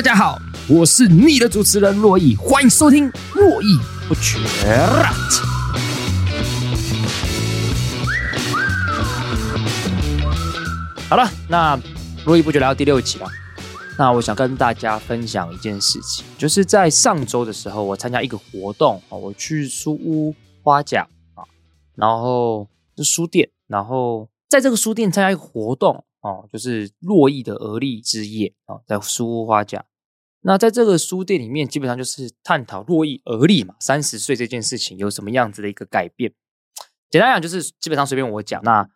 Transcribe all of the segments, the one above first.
大家好，我是你的主持人洛毅，欢迎收听洛毅不绝。好了，那洛毅不绝来到第六集了。那我想跟大家分享一件事情，就是在上周的时候，我参加一个活动啊，我去书屋花甲啊，然后是书店，然后在这个书店参加一个活动。哦，就是洛毅的而立之夜啊，在书屋花甲。那在这个书店里面，基本上就是探讨珞亦而立嘛，三十岁这件事情有什么样子的一个改变。简单讲，就是基本上随便我讲。那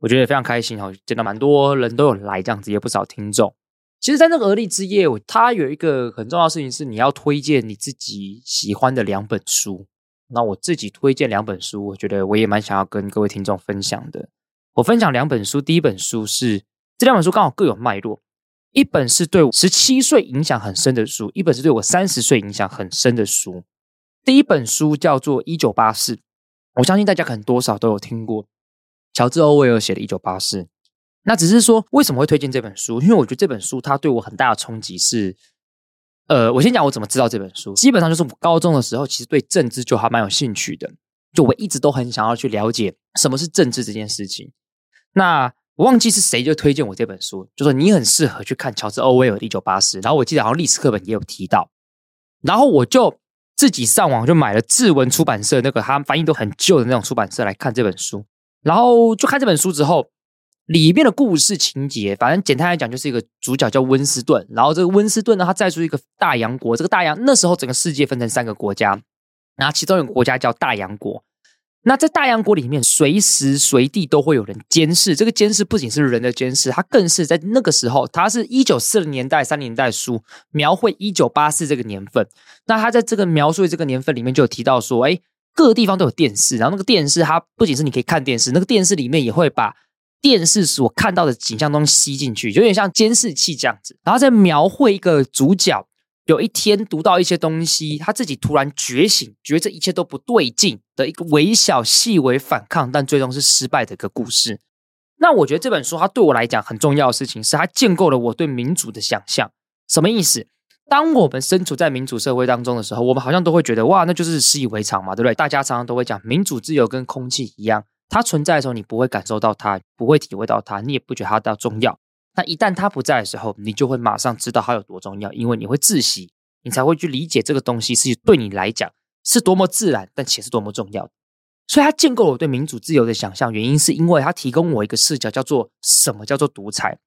我觉得非常开心哈，见到蛮多人都有来这样子，也不少听众。其实，在那个而立之夜，它有一个很重要的事情是，你要推荐你自己喜欢的两本书。那我自己推荐两本书，我觉得我也蛮想要跟各位听众分享的。我分享两本书，第一本书是。这两本书刚好各有脉络，一本是对我十七岁影响很深的书，一本是对我三十岁影响很深的书。第一本书叫做《一九八四》，我相信大家可能多少都有听过乔治·欧威尔写的《一九八四》。那只是说为什么会推荐这本书？因为我觉得这本书它对我很大的冲击是，呃，我先讲我怎么知道这本书。基本上就是我高中的时候，其实对政治就还蛮有兴趣的，就我一直都很想要去了解什么是政治这件事情。那我忘记是谁就推荐我这本书，就说你很适合去看乔治·欧威尔的《一九八四》。然后我记得好像历史课本也有提到，然后我就自己上网就买了志文出版社那个他们翻译都很旧的那种出版社来看这本书。然后就看这本书之后，里面的故事情节，反正简单来讲就是一个主角叫温斯顿，然后这个温斯顿呢，他在出一个大洋国，这个大洋那时候整个世界分成三个国家，然后其中一个国家叫大洋国。那在大洋国里面，随时随地都会有人监视。这个监视不仅是人的监视，它更是在那个时候，它是一九四零年代、三年代书描绘一九八四这个年份。那他在这个描述的这个年份里面，就有提到说，哎，各个地方都有电视，然后那个电视它不仅是你可以看电视，那个电视里面也会把电视所看到的景象都吸进去，有点像监视器这样子。然后再描绘一个主角。有一天读到一些东西，他自己突然觉醒，觉得这一切都不对劲的一个微小细微反抗，但最终是失败的一个故事。那我觉得这本书它对我来讲很重要的事情是，它建构了我对民主的想象。什么意思？当我们身处在民主社会当中的时候，我们好像都会觉得哇，那就是习以为常嘛，对不对？大家常常都会讲民主自由跟空气一样，它存在的时候你不会感受到它，不会体会到它，你也不觉得它重要。那一旦他不在的时候，你就会马上知道他有多重要，因为你会窒息，你才会去理解这个东西是对你来讲是多么自然，但且是多么重要。所以，他建构我对民主自由的想象，原因是因为他提供我一个视角，叫做什么叫做独裁。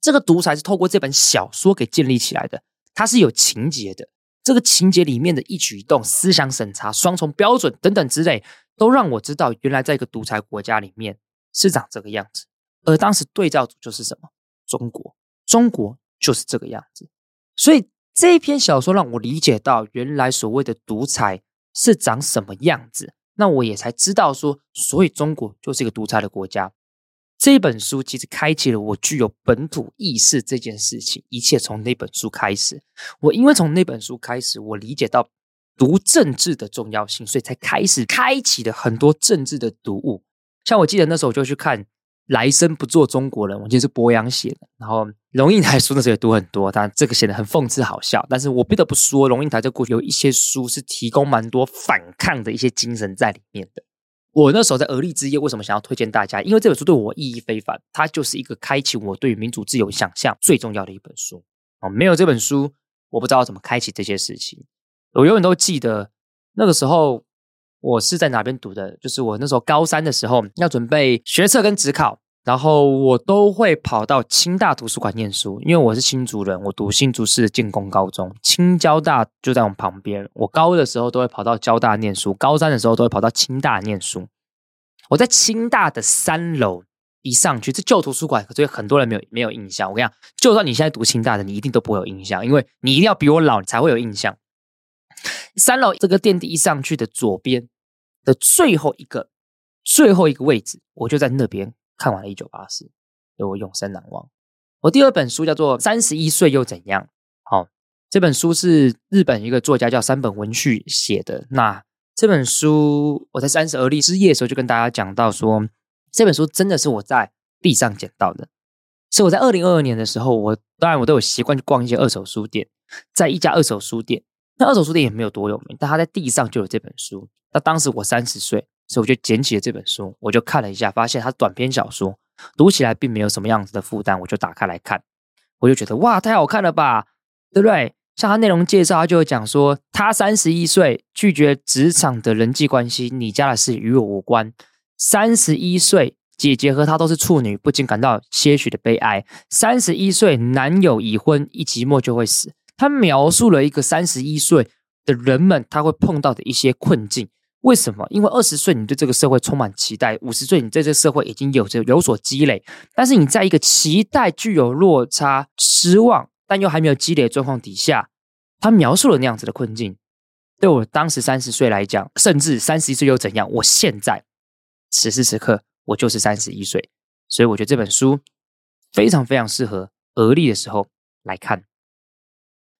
这个独裁是透过这本小说给建立起来的，它是有情节的。这个情节里面的一举一动、思想审查、双重标准等等之类，都让我知道，原来在一个独裁国家里面是长这个样子。而当时对照组就是什么？中国，中国就是这个样子，所以这一篇小说让我理解到，原来所谓的独裁是长什么样子。那我也才知道说，所以中国就是一个独裁的国家。这本书其实开启了我具有本土意识这件事情，一切从那本书开始。我因为从那本书开始，我理解到读政治的重要性，所以才开始开启了很多政治的读物。像我记得那时候我就去看。来生不做中国人，我记得是伯阳写的。然后龙应台书那时候也读很多，但这个写的很讽刺好笑。但是我不得不说，龙应台这过去有一些书是提供蛮多反抗的一些精神在里面的。我那时候在而立之夜为什么想要推荐大家？因为这本书对我意义非凡，它就是一个开启我对于民主自由想象最重要的一本书。哦，没有这本书，我不知道怎么开启这些事情。我永远都记得那个时候我是在哪边读的，就是我那时候高三的时候要准备学测跟指考。然后我都会跑到清大图书馆念书，因为我是新竹人，我读新竹市的建工高中，清交大就在我们旁边。我高二的时候都会跑到交大念书，高三的时候都会跑到清大念书。我在清大的三楼一上去，这旧图书馆，所以很多人没有没有印象。我跟你讲，就算你现在读清大的，你一定都不会有印象，因为你一定要比我老，你才会有印象。三楼这个电梯一上去的左边的最后一个最后一个位置，我就在那边。看完了《一九八四》，对我永生难忘。我第二本书叫做《三十一岁又怎样》。好，这本书是日本一个作家叫山本文绪写的。那这本书我在三十而立之夜的时候就跟大家讲到说，这本书真的是我在地上捡到的。是我在二零二二年的时候，我当然我都有习惯去逛一些二手书店，在一家二手书店，那二手书店也没有多有名，但他在地上就有这本书。那当时我三十岁。所以我就捡起了这本书，我就看了一下，发现它短篇小说，读起来并没有什么样子的负担，我就打开来看，我就觉得哇，太好看了吧，对不对？像它内容介绍，它就会讲说，他三十一岁拒绝职场的人际关系，你家的事与我无关。三十一岁，姐姐和她都是处女，不禁感到些许的悲哀。三十一岁，男友已婚，一寂寞就会死。他描述了一个三十一岁的人们他会碰到的一些困境。为什么？因为二十岁你对这个社会充满期待，五十岁你对这个社会已经有着有所积累，但是你在一个期待具有落差、失望，但又还没有积累的状况底下，他描述了那样子的困境。对我当时三十岁来讲，甚至三十一岁又怎样？我现在此时此刻我就是三十一岁，所以我觉得这本书非常非常适合而立的时候来看。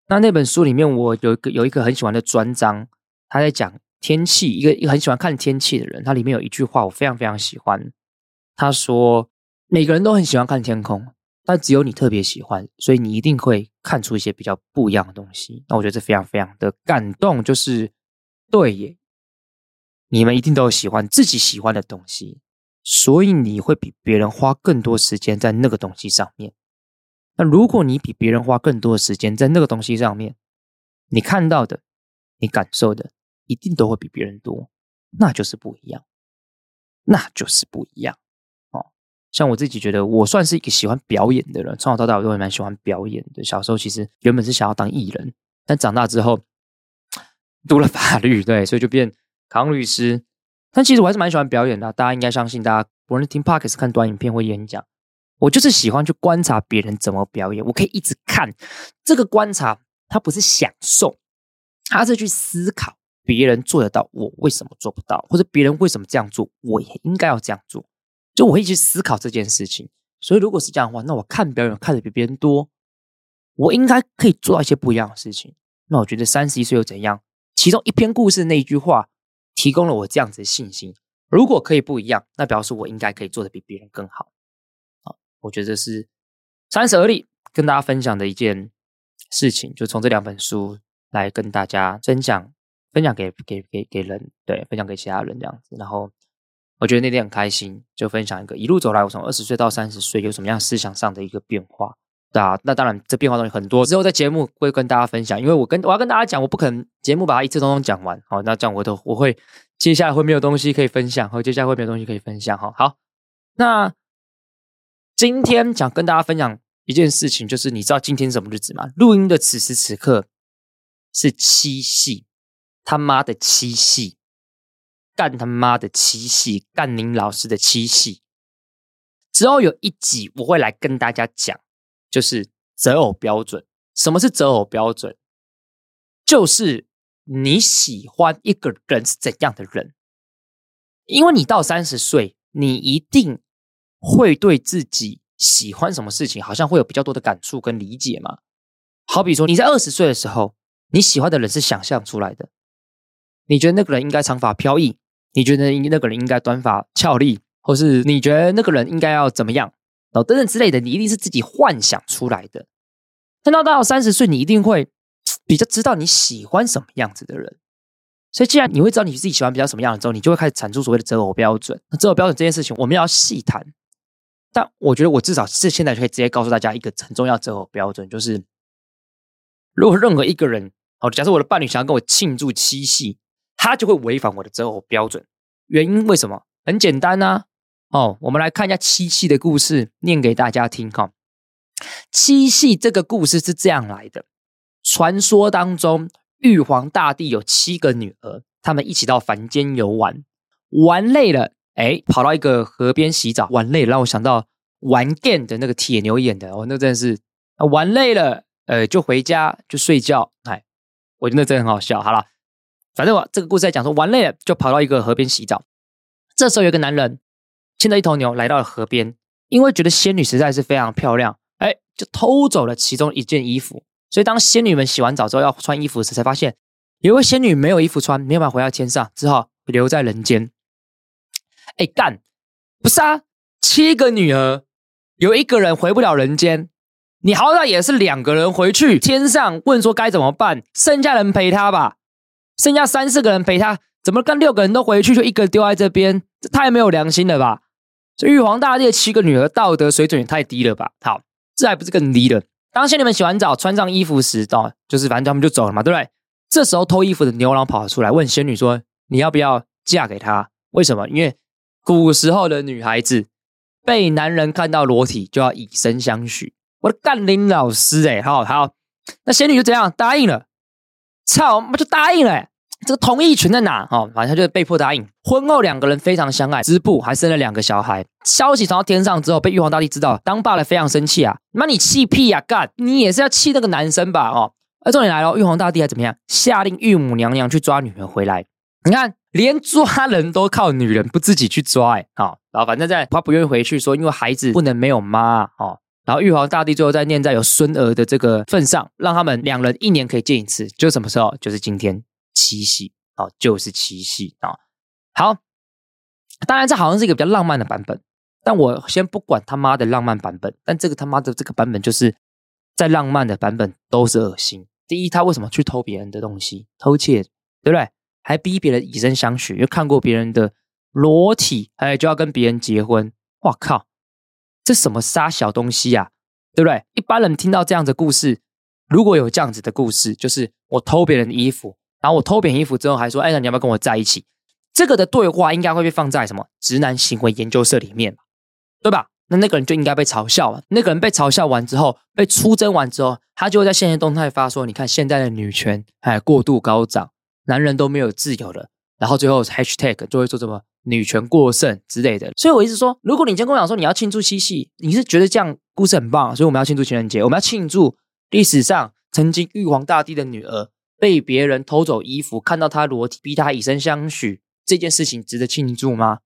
那那本书里面，我有一个有一个很喜欢的专章，他在讲。天气，一个一个很喜欢看天气的人，他里面有一句话我非常非常喜欢。他说：“每个人都很喜欢看天空，但只有你特别喜欢，所以你一定会看出一些比较不一样的东西。”那我觉得这非常非常的感动，就是对耶，你们一定都有喜欢自己喜欢的东西，所以你会比别人花更多时间在那个东西上面。那如果你比别人花更多的时间在那个东西上面，你看到的，你感受的。一定都会比别人多，那就是不一样，那就是不一样哦。像我自己觉得，我算是一个喜欢表演的人，从小到大我都会蛮喜欢表演的。小时候其实原本是想要当艺人，但长大之后 读了法律，对，所以就变考上律师。但其实我还是蛮喜欢表演的，大家应该相信，大家无论听 Podcast 看短影片或演讲，我就是喜欢去观察别人怎么表演。我可以一直看这个观察，它不是享受，它是去思考。别人做得到，我为什么做不到？或者别人为什么这样做，我也应该要这样做？就我会去思考这件事情。所以，如果是这样的话，那我看表演看的比别人多，我应该可以做到一些不一样的事情。那我觉得三十一岁又怎样？其中一篇故事那一句话，提供了我这样子的信心。如果可以不一样，那表示我应该可以做的比别人更好。好，我觉得是三十而立跟大家分享的一件事情，就从这两本书来跟大家分享。分享给给给给人，对，分享给其他人这样子。然后我觉得那天很开心，就分享一个一路走来，我从二十岁到三十岁有什么样思想上的一个变化。对啊，那当然这变化东西很多，之后在节目会跟大家分享。因为我跟我要跟大家讲，我不可能节目把它一次通通讲完。好，那这样我都我会接下来会没有东西可以分享，和接下来会没有东西可以分享。哈，好，那今天想跟大家分享一件事情，就是你知道今天什么日子吗？录音的此时此刻是七夕。他妈的七夕，干他妈的七夕，干您老师的七夕。之后有一集我会来跟大家讲，就是择偶标准。什么是择偶标准？就是你喜欢一个人是怎样的人。因为你到三十岁，你一定会对自己喜欢什么事情，好像会有比较多的感触跟理解嘛。好比说你在二十岁的时候，你喜欢的人是想象出来的。你觉得那个人应该长发飘逸？你觉得那个人应该短发俏丽？或是你觉得那个人应该要怎么样？然后等等之类的，你一定是自己幻想出来的。等到到三十岁，你一定会比较知道你喜欢什么样子的人。所以，既然你会知道你自己喜欢比较什么样的之后，你就会开始产出所谓的择偶标准。那择偶标准这件事情，我们要细谈。但我觉得，我至少是现在就可以直接告诉大家一个很重要择偶标准，就是如果任何一个人，好，假设我的伴侣想要跟我庆祝七夕，他就会违反我的择偶标准。原因为什么？很简单呐。哦，我们来看一下七夕的故事，念给大家听哈。七夕这个故事是这样来的：传说当中，玉皇大帝有七个女儿，他们一起到凡间游玩，玩累了，哎，跑到一个河边洗澡，玩累了，让我想到玩 game 的那个铁牛演的，哦，那真的是玩累了，呃，就回家就睡觉，哎，我觉得那真的很好笑。好了，反正我这个故事在讲说，玩累了就跑到一个河边洗澡，这时候有个男人牵着一头牛来到了河边，因为觉得仙女实在是非常漂亮。哎，就偷走了其中一件衣服，所以当仙女们洗完澡之后要穿衣服时，才发现有一位仙女没有衣服穿，没有办法回到天上，只好留在人间。哎，干，不是啊，七个女儿，有一个人回不了人间，你好歹也是两个人回去天上问说该怎么办，剩下人陪他吧，剩下三四个人陪他，怎么跟六个人都回去，就一个人丢在这边，这太没有良心了吧？这玉皇大帝的七个女儿道德水准也太低了吧？好。这还不是更低了。当仙女们洗完澡，穿上衣服时，哦，就是反正他们就走了嘛，对不对？这时候偷衣服的牛郎跑了出来，问仙女说：“你要不要嫁给他？为什么？因为古时候的女孩子被男人看到裸体就要以身相许。”我的干林老师，哎，好好，那仙女就这样答应了。操，妈就答应了。这个同意权在哪？哦，反正他就被迫答应。婚后两个人非常相爱，织布还生了两个小孩。消息传到天上之后，被玉皇大帝知道，当爸的非常生气啊！妈，你气屁呀、啊？干，你也是要气那个男生吧？哦，而重点来了，玉皇大帝还怎么样？下令玉母娘娘去抓女儿回来。你看，连抓人都靠女人，不自己去抓、欸，哎，好，然后反正在他不愿意回去，说因为孩子不能没有妈，哦，然后玉皇大帝最后再念在有孙儿的这个份上，让他们两人一年可以见一次，就什么时候？就是今天。七夕哦，就是七夕啊、哦！好，当然这好像是一个比较浪漫的版本，但我先不管他妈的浪漫版本，但这个他妈的这个版本就是再浪漫的版本都是恶心。第一，他为什么去偷别人的东西，偷窃，对不对？还逼别人以身相许，又看过别人的裸体，哎，就要跟别人结婚，哇靠！这什么杀小东西呀、啊，对不对？一般人听到这样的故事，如果有这样子的故事，就是我偷别人的衣服。然后我偷别人衣服之后，还说：“哎，那你要不要跟我在一起？”这个的对话应该会被放在什么直男行为研究社里面，对吧？那那个人就应该被嘲笑了。那个人被嘲笑完之后，被出征完之后，他就会在现实动态发说：“你看现在的女权哎过度高涨，男人都没有自由了。”然后最后 hashtag 就会说什么“女权过剩”之类的。所以我一直说，如果你今天跟我讲说你要庆祝七夕，你是觉得这样故事很棒，所以我们要庆祝情人节，我们要庆祝历史上曾经玉皇大帝的女儿。被别人偷走衣服，看到她裸体，逼她以身相许，这件事情值得庆祝吗？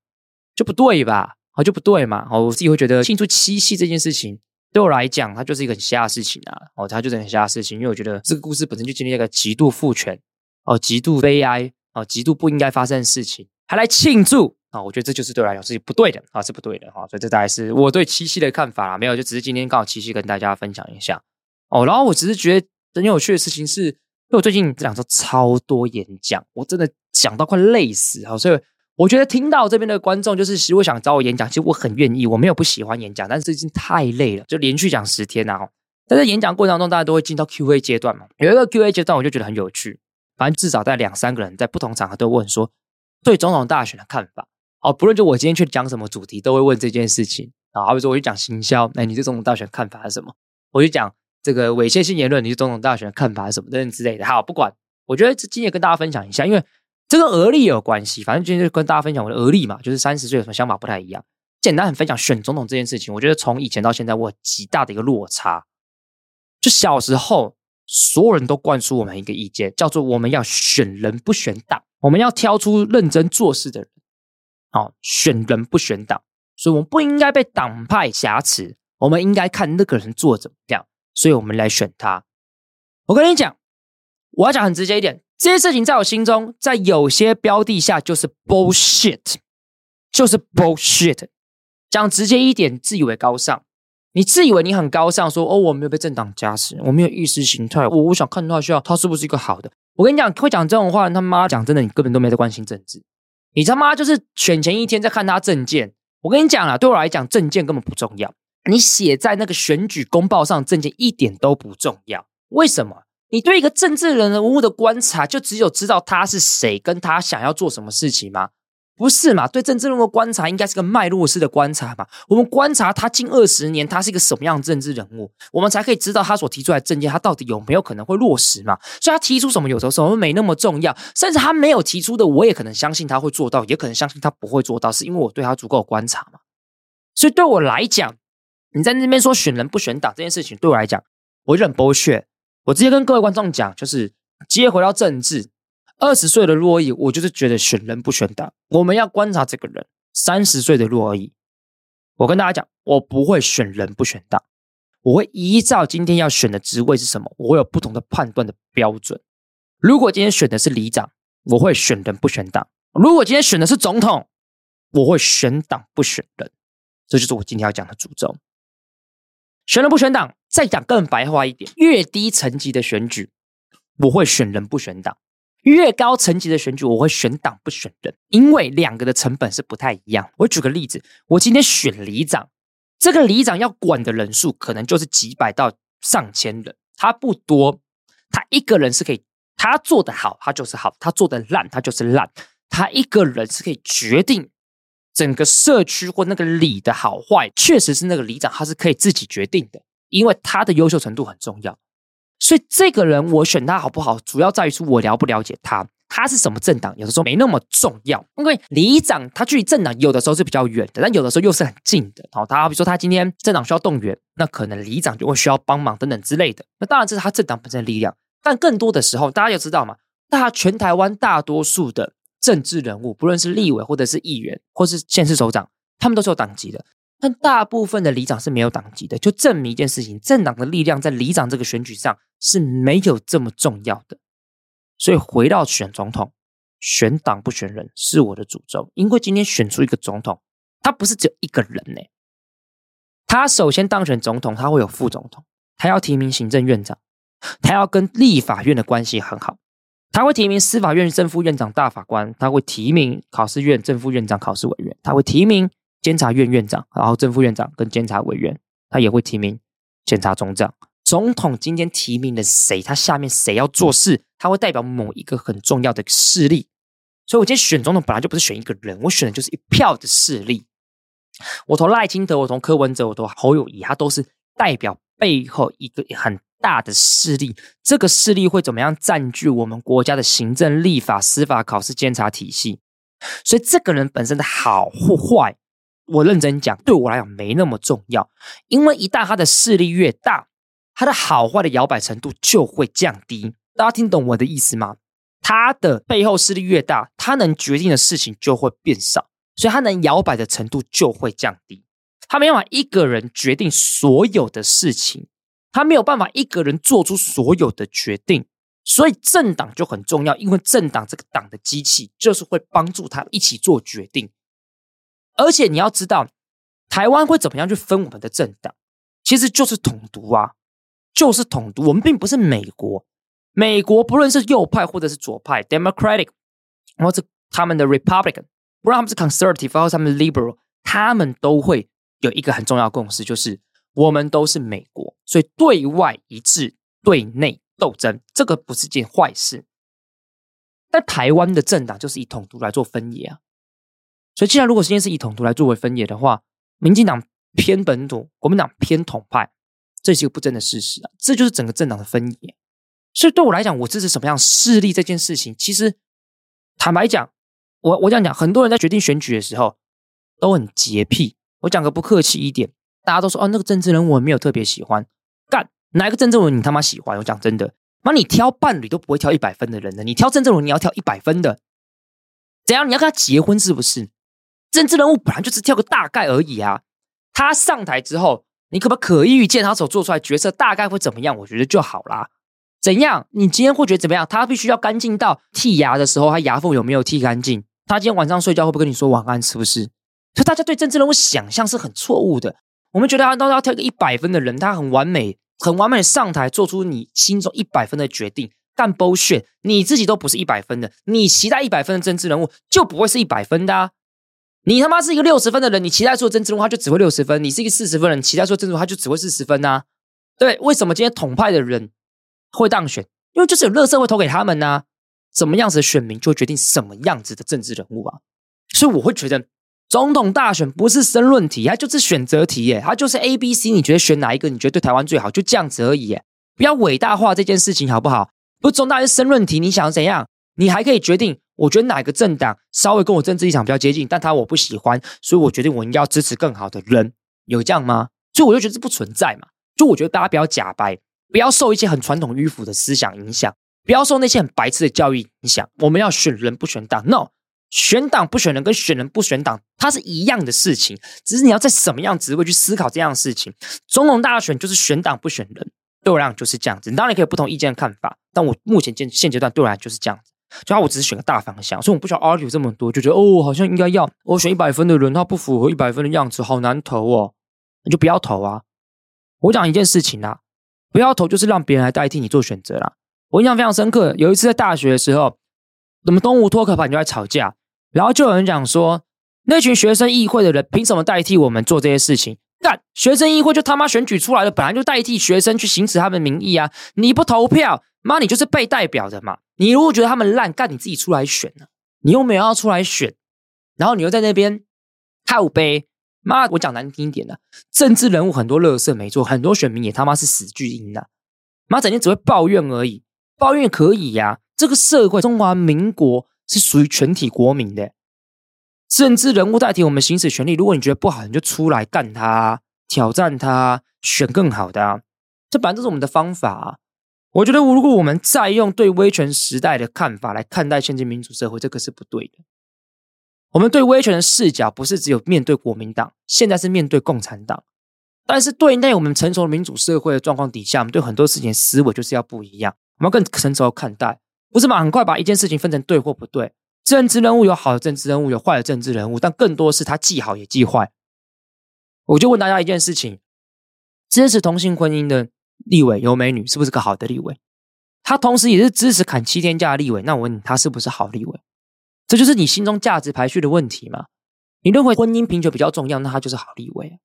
就不对吧？好，就不对嘛。哦，我自己会觉得庆祝七夕这件事情，对我来讲，它就是一个很瞎的事情啊。哦，它就是很瞎的事情，因为我觉得这个故事本身就经历一个极度父权，哦，极度悲哀，哦，极度不应该发生的事情，还来庆祝啊，我觉得这就是对我来讲是不对的啊，是不对的哈，所以这大概是我对七夕的看法啦。没有，就只是今天刚好七夕跟大家分享一下哦。然后我只是觉得很有趣的事情是。因为我最近这两周超多演讲，我真的讲到快累死啊！所以我觉得听到这边的观众，就是如果想找我演讲，其实我很愿意，我没有不喜欢演讲，但是最近太累了，就连续讲十天啊！但在演讲过程当中，大家都会进到 Q&A 阶段嘛，有一个 Q&A 阶段，我就觉得很有趣。反正至少在两三个人在不同场合都问说对总统大选的看法哦，不论就我今天去讲什么主题，都会问这件事情啊。好比说我去讲行销，哎，你对总统大选看法是什么？我就讲。这个猥亵性言论，你对总统大选的看法是什么等等之类的，好，不管，我觉得这今天跟大家分享一下，因为这跟而立有关系。反正今天就跟大家分享我的而立嘛，就是三十岁有什么想法不太一样。简单很分享选总统这件事情，我觉得从以前到现在，我极大的一个落差。就小时候，所有人都灌输我们一个意见，叫做我们要选人不选党，我们要挑出认真做事的人。好，选人不选党，所以我们不应该被党派挟持，我们应该看那个人做怎么样。所以我们来选他。我跟你讲，我要讲很直接一点，这些事情在我心中，在有些标的下就是 bullshit，就是 bullshit。讲直接一点，自以为高尚，你自以为你很高尚，说哦，我没有被政党加持，我没有意识形态，我我想看他需要他是不是一个好的。我跟你讲，会讲这种话，他妈讲真的，你根本都没在关心政治，你他妈就是选前一天在看他证件。我跟你讲啦，对我来讲，证件根本不重要。你写在那个选举公报上，证件一点都不重要。为什么？你对一个政治人物的观察，就只有知道他是谁，跟他想要做什么事情吗？不是嘛？对政治人物观察，应该是个脉络式的观察嘛。我们观察他近二十年，他是一个什么样的政治人物，我们才可以知道他所提出来的政见，他到底有没有可能会落实嘛？所以，他提出什么，有时候没那么重要。甚至他没有提出的，我也可能相信他会做到，也可能相信他不会做到，是因为我对他足够观察嘛。所以，对我来讲，你在那边说选人不选党这件事情，对我来讲，我就很剥削。我直接跟各位观众讲，就是接回到政治。二十岁的珞亦，我就是觉得选人不选党。我们要观察这个人。三十岁的珞亦，我跟大家讲，我不会选人不选党，我会依照今天要选的职位是什么，我会有不同的判断的标准。如果今天选的是里长，我会选人不选党；如果今天选的是总统，我会选党不选人。这就是我今天要讲的主轴。选人不选党，再讲更白话一点，越低层级的选举，我会选人不选党；越高层级的选举，我会选党不选人，因为两个的成本是不太一样。我举个例子，我今天选里长，这个里长要管的人数可能就是几百到上千人，他不多，他一个人是可以，他做得好，他就是好；他做得烂，他就是烂。他一个人是可以决定。整个社区或那个里的好坏，确实是那个里长他是可以自己决定的，因为他的优秀程度很重要。所以这个人我选他好不好，主要在于说我了不了解他，他是什么政党，有的时候没那么重要。因为里长他距离政党有的时候是比较远的，但有的时候又是很近的。好，他比如说他今天政党需要动员，那可能里长就会需要帮忙等等之类的。那当然这是他政党本身的力量，但更多的时候大家就知道嘛，大全台湾大多数的。政治人物，不论是立委或者是议员，或是县市首长，他们都是有党籍的。但大部分的里长是没有党籍的，就证明一件事情：政党的力量在里长这个选举上是没有这么重要的。所以回到选总统，选党不选人是我的诅咒。因为今天选出一个总统，他不是只有一个人呢。他首先当选总统，他会有副总统，他要提名行政院长，他要跟立法院的关系很好。他会提名司法院正副院长、大法官，他会提名考试院正副院长、考试委员，他会提名监察院院长，然后正副院长跟监察委员，他也会提名检察总长。总统今天提名了谁，他下面谁要做事，他会代表某一个很重要的势力。所以，我今天选总统本来就不是选一个人，我选的就是一票的势力。我投赖清德，我投柯文哲，我投侯友谊，他都是代表背后一个很。大的势力，这个势力会怎么样占据我们国家的行政、立法、司法、考试、监察体系？所以，这个人本身的好或坏，我认真讲，对我来讲没那么重要。因为一旦他的势力越大，他的好坏的摇摆程度就会降低。大家听懂我的意思吗？他的背后势力越大，他能决定的事情就会变少，所以他能摇摆的程度就会降低。他没办法一个人决定所有的事情。他没有办法一个人做出所有的决定，所以政党就很重要，因为政党这个党的机器就是会帮助他一起做决定。而且你要知道，台湾会怎么样去分我们的政党，其实就是统独啊，就是统独。我们并不是美国，美国不论是右派或者是左派，Democratic，或者他们的 Republican，不论他们是 Conservative 或者他们 Liberal，他们都会有一个很重要的共识，就是。我们都是美国，所以对外一致，对内斗争，这个不是件坏事。但台湾的政党就是以统独来做分野啊，所以既然如果今天是以统独来作为分野的。话，民进党偏本土，国民党偏统派，这是一个不争的。事实啊，这就是整个政党的。分野。所以对我来讲，我支持什么样势力这件事情，其实坦白讲，我我这样讲，很多人在决定选举的。时候都很洁癖。我讲个不客气一点。大家都说哦，那个政治人物我没有特别喜欢，干哪一个政治人物你他妈喜欢？我讲真的，妈你挑伴侣都不会挑一百分的。人的，你挑政治人你要挑一百分的，怎样？你要跟他结婚是不是？政治人物本来就是跳个大概而已啊。他上台之后，你可不可以预见他所做出来角色大概会怎么样？我觉得就好啦。怎样？你今天会觉得怎么样？他必须要干净到剔牙的时候，他牙缝有没有剔干净？他今天晚上睡觉会不会跟你说晚安？是不是？所以大家对政治人物想象是很错误的。我们觉得他都要挑一个一百分的人，他很完美，很完美的上台做出你心中一百分的决定。但 bullshit，你自己都不是一百分的，你期待一百分的政治人物就不会是一百分的啊！你他妈是一个六十分的人，你期待做政治人物他就只会六十分；你是一个四十分的人，期待做政治人物他就只会四十分啊！对，为什么今天统派的人会当选？因为就是有乐色会投给他们呐、啊。什么样子的选民就决定什么样子的政治人物啊。所以我会觉得，总统大选不是申论题，它就是选择题耶，它就是 A、B、C，你觉得选哪一个？你觉得对台湾最好？就这样子而已耶，不要伟大化这件事情好不好？不是总大选申论题，你想怎样？你还可以决定，我觉得哪个政党稍微跟我政治立场比较接近，但他我不喜欢，所以我决定我应该要支持更好的人，有这样吗？所以我就觉得这不存在嘛。就我觉得大家不要假掰，不要受一些很传统迂腐的思想影响，不要受那些很白痴的教育影响。我们要选人不选党，no，选党不选人跟选人不选党，它是一样的事情，只是你要在什么样职位去思考这样的事情。总统大选就是选党不选人，对我来讲就是这样子。你当然可以不同意见的看法，但我目前现现阶段对我来讲就是这样子。就我只是选个大方向，所以我不需要 argue 这么多，就觉得哦，好像应该要我选一百分的人，他不符合一百分的样子，好难投哦，你就不要投啊。我讲一件事情啊，不要投就是让别人来代替你做选择啦。我印象非常深刻，有一次在大学的时候，我们东吴托克班就在吵架，然后就有人讲说，那群学生议会的人凭什么代替我们做这些事情？干，学生议会就他妈选举出来的，本来就代替学生去行使他们的民意啊！你不投票，妈，你就是被代表的嘛！你如果觉得他们烂，干你自己出来选呢？你又没有要出来选，然后你又在那边靠杯。妈，我讲难听一点的，政治人物很多垃圾没错，很多选民也他妈是死巨婴呐！妈，整天只会抱怨而已，抱怨可以呀、啊。这个社会，中华民国是属于全体国民的，政治人物代替我们行使权利。如果你觉得不好，你就出来干他，挑战他，选更好的、啊。这本来就是我们的方法、啊。我觉得，如果我们再用对威权时代的看法来看待现今民主社会，这个是不对的。我们对威权的视角不是只有面对国民党，现在是面对共产党。但是对内我们成熟的民主社会的状况底下，我们对很多事情思维就是要不一样。我们要更成熟的看待，不是嘛？很快把一件事情分成对或不对。政治人物有好的政治人物，有坏的政治人物，但更多是他既好也既坏。我就问大家一件事情：支持同性婚姻的立委有美女是不是个好的立委？他同时也是支持砍七天假的立委，那我问你，他是不是好立委？这就是你心中价值排序的问题嘛？你认为婚姻平权比较重要，那他就是好立委。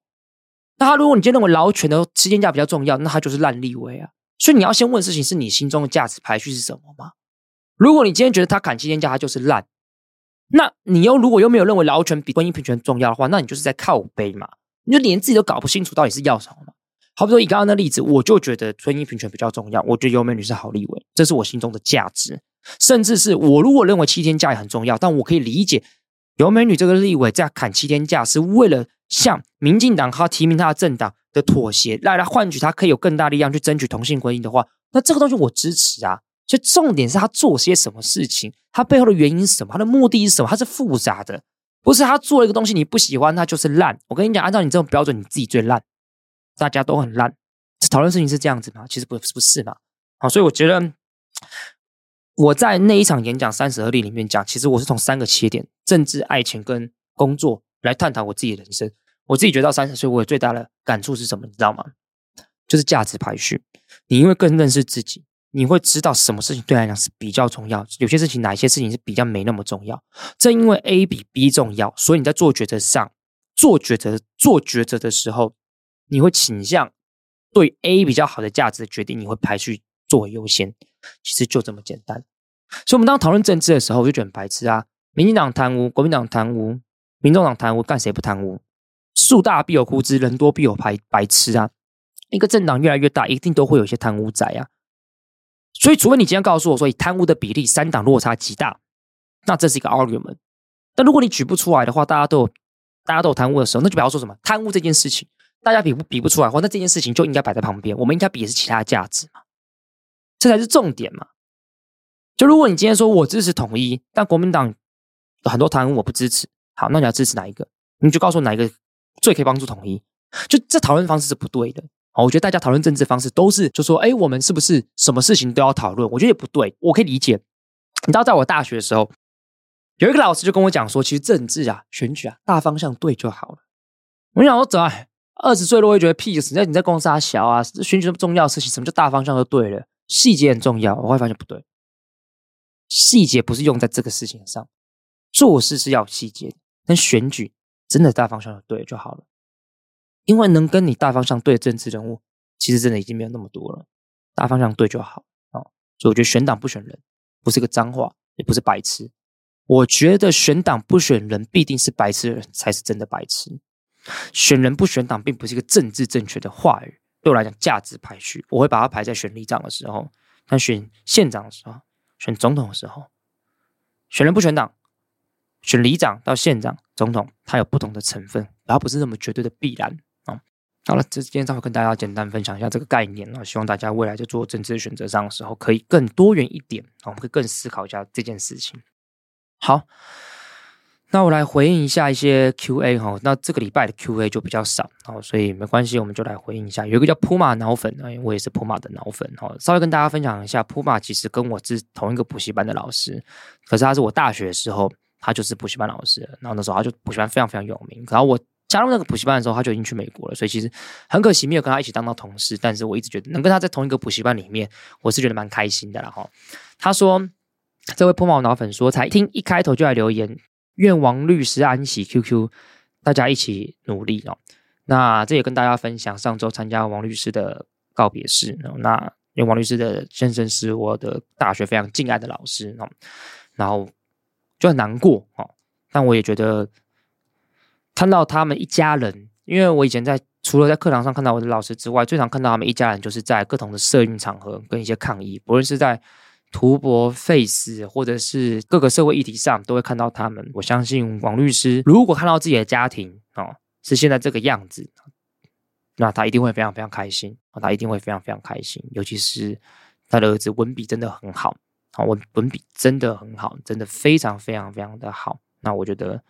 那他如果你今天认为劳权的七天假比较重要，那他就是烂立委啊。所以你要先问事情是你心中的价值排序是什么吗？如果你今天觉得他砍七天假他就是烂，那你又如果又没有认为劳权比婚姻平权重要的话，那你就是在靠背嘛？你就连自己都搞不清楚到底是要什么嘛？好比说以刚刚的例子，我就觉得婚姻平权比较重要，我觉得尤美女是好立委，这是我心中的价值。甚至是我如果认为七天假也很重要，但我可以理解尤美女这个立委在砍七天假是为了向民进党他提名他的政党的妥协，来来换取他可以有更大力量去争取同性婚姻的话，那这个东西我支持啊。所以重点是他做些什么事情，他背后的原因是什么，他的目的是什么，他是复杂的，不是他做了一个东西你不喜欢他就是烂。我跟你讲，按照你这种标准，你自己最烂，大家都很烂。讨论事情是这样子吗？其实不是，不是嘛。好，所以我觉得。我在那一场演讲三十而立里面讲，其实我是从三个切点：政治、爱情跟工作来探讨我自己的人生。我自己觉得到三十岁，我有最大的感触是什么？你知道吗？就是价值排序。你因为更认识自己，你会知道什么事情对来讲是比较重要，有些事情哪些事情是比较没那么重要。正因为 A 比 B 重要，所以你在做抉择上，做抉择、做抉择的时候，你会倾向对 A 比较好的价值的决定，你会排序作为优先。其实就这么简单，所以我们当讨论政治的时候，我就觉得很白痴啊！民进党贪污，国民党贪污，民众党贪污，干谁不贪污？树大必有枯枝，人多必有白白痴啊！一个政党越来越大，一定都会有一些贪污仔啊！所以，除非你今天告诉我说，以贪污的比例，三党落差极大，那这是一个 argument。但如果你举不出来的话，大家都有大家都有贪污的时候，那就不要说什么贪污这件事情，大家比不比不出来的话，那这件事情就应该摆在旁边，我们应该比的是其他价值嘛。这才是重点嘛！就如果你今天说我支持统一，但国民党有很多贪污，我不支持。好，那你要支持哪一个？你就告诉我哪一个最可以帮助统一。就这讨论方式是不对的。好，我觉得大家讨论政治方式都是就说，哎，我们是不是什么事情都要讨论？我觉得也不对。我可以理解。你知道，在我大学的时候，有一个老师就跟我讲说，其实政治啊、选举啊，大方向对就好了。我想说，怎啊二十岁了，我会觉得屁事。那你在公司小啊，选举这么重要的事情，什么叫大方向就对了？细节很重要，我会发现不对。细节不是用在这个事情上，做事是要细节，但选举真的大方向就对就好了。因为能跟你大方向对的政治人物，其实真的已经没有那么多了。大方向对就好哦。所以我觉得选党不选人不是个脏话，也不是白痴。我觉得选党不选人必定是白痴的人才是真的白痴。选人不选党并不是一个政治正确的话语。对我来讲，价值排序我会把它排在选里长的时候，但选县长的时候，选总统的时候，选人不选党，选里长到县长、总统，它有不同的成分，而不是那么绝对的必然。好了，这今天正好跟大家简单分享一下这个概念啊，希望大家未来在做政治选择上的时候，可以更多元一点，我们可以更思考一下这件事情。好，那我来回应一下一些 Q&A 哈，那这个礼拜的 Q&A 就比较少哦，所以没关系，我们就来回应一下。有一个叫铺马脑粉，我也是铺马的脑粉哦，稍微跟大家分享一下，铺马其实跟我是同一个补习班的老师，可是他是我大学的时候，他就是补习班老师，然后那时候他就补习班非常非常有名，然后我。加入那个补习班的时候，他就已经去美国了，所以其实很可惜没有跟他一起当到同事。但是我一直觉得能跟他在同一个补习班里面，我是觉得蛮开心的啦哈。他说：“这位破毛脑粉说，才听一开头就来留言，愿王律师安息。QQ，大家一起努力哦。那这也跟大家分享，上周参加王律师的告别式。那因为王律师的先生是我的大学非常敬爱的老师哦，然后就很难过哦。但我也觉得。”看到他们一家人，因为我以前在除了在课堂上看到我的老师之外，最常看到他们一家人就是在各种的社运场合跟一些抗议，不论是在图博、Face 或者是各个社会议题上，都会看到他们。我相信王律师如果看到自己的家庭哦是现在这个样子，那他一定会非常非常开心，他一定会非常非常开心。尤其是他的儿子文笔真的很好，啊，文文笔真的很好，真的非常非常非常的好。那我觉得。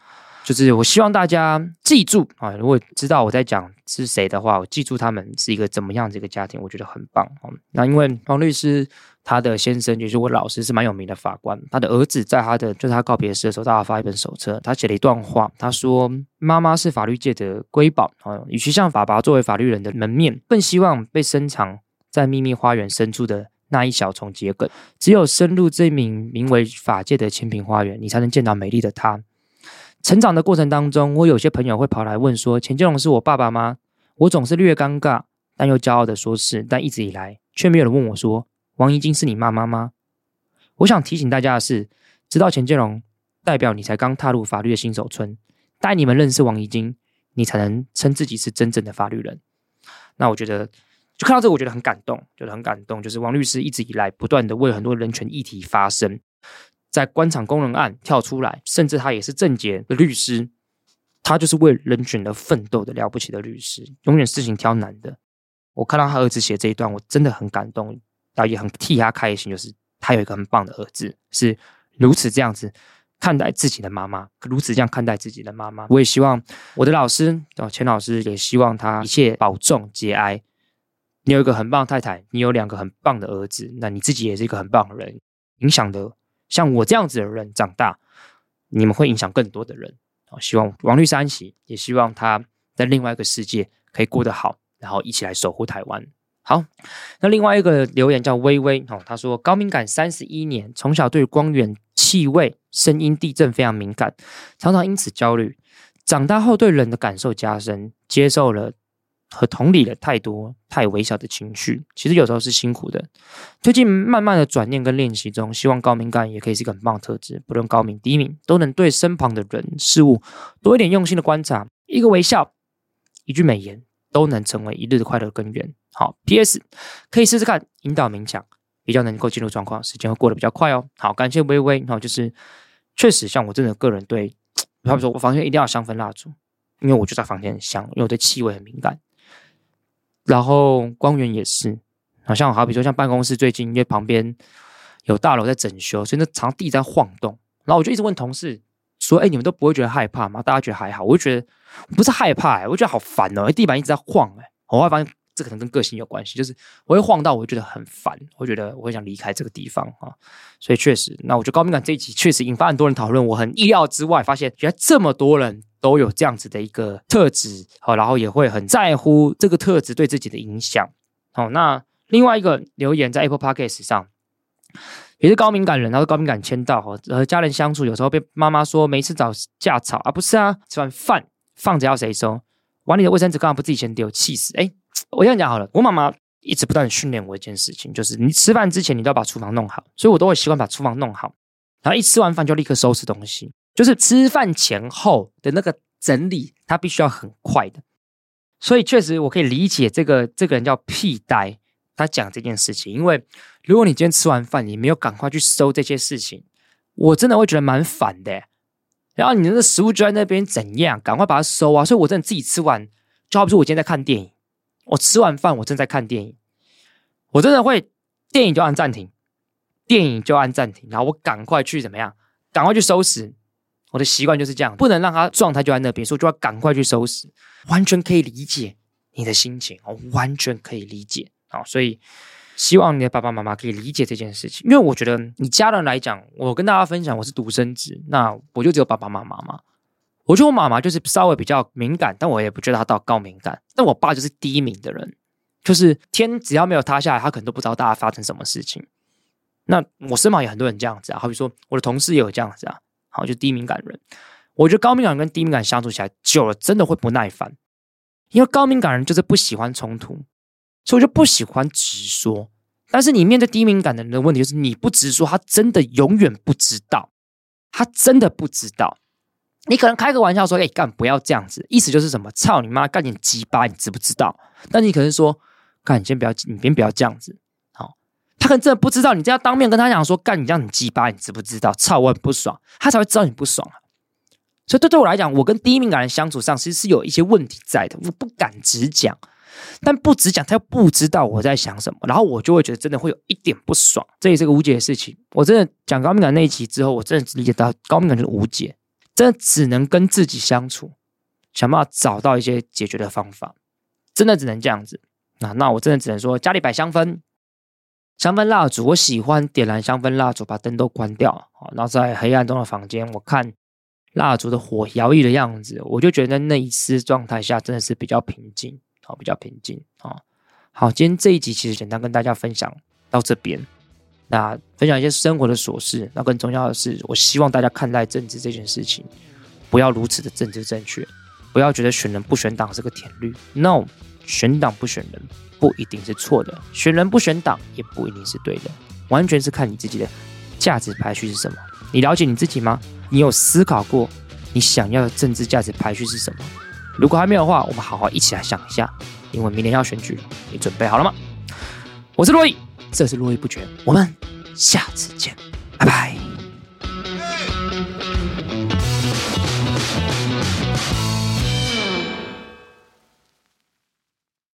就是我希望大家记住啊，如果知道我在讲是谁的话，我记住他们是一个怎么样的一个家庭，我觉得很棒。那因为王律师他的先生就是我老师，是蛮有名的法官。他的儿子在他的就是他告别式的时候，大家发一本手册，他写了一段话，他说：“妈妈是法律界的瑰宝啊，与其像爸爸作为法律人的门面，更希望被深藏在秘密花园深处的那一小丛桔梗。只有深入这名名为法界的千坪花园，你才能见到美丽的她。”成长的过程当中，我有些朋友会跑来问说：“钱建荣是我爸爸吗？”我总是略尴尬，但又骄傲的说是。但一直以来，却没有人问我说：“王怡晶是你妈妈吗？”我想提醒大家的是，知道钱建荣，代表你才刚踏入法律的新手村，带你们认识王怡晶，你才能称自己是真正的法律人。那我觉得，就看到这个，我觉得很感动，觉得很感动。就是王律师一直以来不断的为很多人权议题发声。在官场工人案跳出来，甚至他也是正解的律师，他就是为人权而奋斗的了不起的律师，永远事情挑难的。我看到他儿子写这一段，我真的很感动，然后也很替他开心，就是他有一个很棒的儿子，是如此这样子看待自己的妈妈，如此这样看待自己的妈妈。我也希望我的老师哦，钱老师也希望他一切保重节哀。你有一个很棒的太太，你有两个很棒的儿子，那你自己也是一个很棒的人，影响的。像我这样子的人长大，你们会影响更多的人。希望王律师安息，也希望他在另外一个世界可以过得好，然后一起来守护台湾。好，那另外一个留言叫微微哦，他说高敏感三十一年，从小对光源、气味、声音、地震非常敏感，常常因此焦虑。长大后对人的感受加深，接受了。和同理了太多太微小的情绪，其实有时候是辛苦的。最近慢慢的转念跟练习中，希望高敏感也可以是一个很棒的特质，不论高敏低敏，都能对身旁的人事物多一点用心的观察，一个微笑，一句美言，都能成为一日的快乐根源。好，P.S. 可以试试看引导冥想，比较能够进入状况，时间会过得比较快哦。好，感谢微微。好，就是确实像我真的个人对，比方说我房间一定要香氛蜡烛，因为我就在房间很香，因为我对气味很敏感。然后光源也是，好像好比说像办公室最近因为旁边有大楼在整修，所以那场地在晃动。然后我就一直问同事说：“哎，你们都不会觉得害怕吗？”大家觉得还好，我就觉得不是害怕，哎，我觉得好烦哦，地板一直在晃，哎，我会发现这可能跟个性有关系，就是我会晃到，我会觉得很烦，我觉得我会想离开这个地方啊。所以确实，那我觉得高敏感这一集确实引发很多人讨论，我很意料之外，发现原来这么多人。都有这样子的一个特质，好，然后也会很在乎这个特质对自己的影响。好，那另外一个留言在 Apple Podcast 上，也是高敏感人，然后高敏感签到，和家人相处有时候被妈妈说每次找架吵啊，不是啊，吃完饭放着要谁收？碗里的卫生纸刚好不自己先丢，气死！哎，我这样讲好了，我妈妈一直不断训练我一件事情，就是你吃饭之前你都要把厨房弄好，所以我都会习惯把厨房弄好，然后一吃完饭就立刻收拾东西，就是吃饭前后的那个整理，它必须要很快的。所以确实我可以理解这个这个人叫屁呆，他讲这件事情，因为如果你今天吃完饭你没有赶快去收这些事情，我真的会觉得蛮烦的。然后你的食物就在那边怎样，赶快把它收啊！所以我真的自己吃完，就好比说我今天在看电影。我吃完饭，我正在看电影，我真的会电影就按暂停，电影就按暂停，然后我赶快去怎么样？赶快去收拾。我的习惯就是这样，不能让它状态就在那边，所以就要赶快去收拾。完全可以理解你的心情，我完全可以理解啊！所以希望你的爸爸妈妈可以理解这件事情，因为我觉得你家人来讲，我跟大家分享，我是独生子，那我就只有爸爸妈妈嘛。我觉得我妈妈就是稍微比较敏感，但我也不觉得她到高敏感。但我爸就是低敏的人，就是天只要没有塌下来，他可能都不知道大家发生什么事情。那我身旁也很多人这样子啊，好比说我的同事也有这样子啊，好，就低敏感人。我觉得高敏感跟低敏感相处起来久了，真的会不耐烦，因为高敏感人就是不喜欢冲突，所以我就不喜欢直说。但是你面对低敏感的人的问题就是你不直说，他真的永远不知道，他真的不知道。你可能开个玩笑说：“哎，干不要这样子。”意思就是什么？操你妈，干点鸡巴，你知不知道？但你可能说：“干，你先不要，你先不要这样子。”他可能真的不知道，你这样当面跟他讲说：“干，你这样你鸡巴，你知不知道？”操，我很不爽，他才会知道你不爽啊。所以对对我来讲，我跟第一敏感人相处上其实是有一些问题在的，我不敢直讲，但不直讲，他又不知道我在想什么，然后我就会觉得真的会有一点不爽，这也是个无解的事情。我真的讲高敏感那一集之后，我真的理解到高敏感就是无解。真的只能跟自己相处，想办法找到一些解决的方法，真的只能这样子。那那我真的只能说，家里摆香氛，香氛蜡烛，我喜欢点燃香氛蜡烛，把灯都关掉，然后在黑暗中的房间，我看蜡烛的火摇曳的样子，我就觉得那一丝状态下真的是比较平静，好，比较平静啊。好，今天这一集其实简单跟大家分享到这边。那分享一些生活的琐事，那更重要的是，我希望大家看待政治这件事情，不要如此的政治正确，不要觉得选人不选党是个铁律。No，选党不选人不一定是错的，选人不选党也不一定是对的，完全是看你自己的价值排序是什么。你了解你自己吗？你有思考过你想要的政治价值排序是什么？如果还没有的话，我们好好一起来想一下，因为明年要选举，你准备好了吗？我是洛伊。这是络绎不绝，我们下次见，拜拜。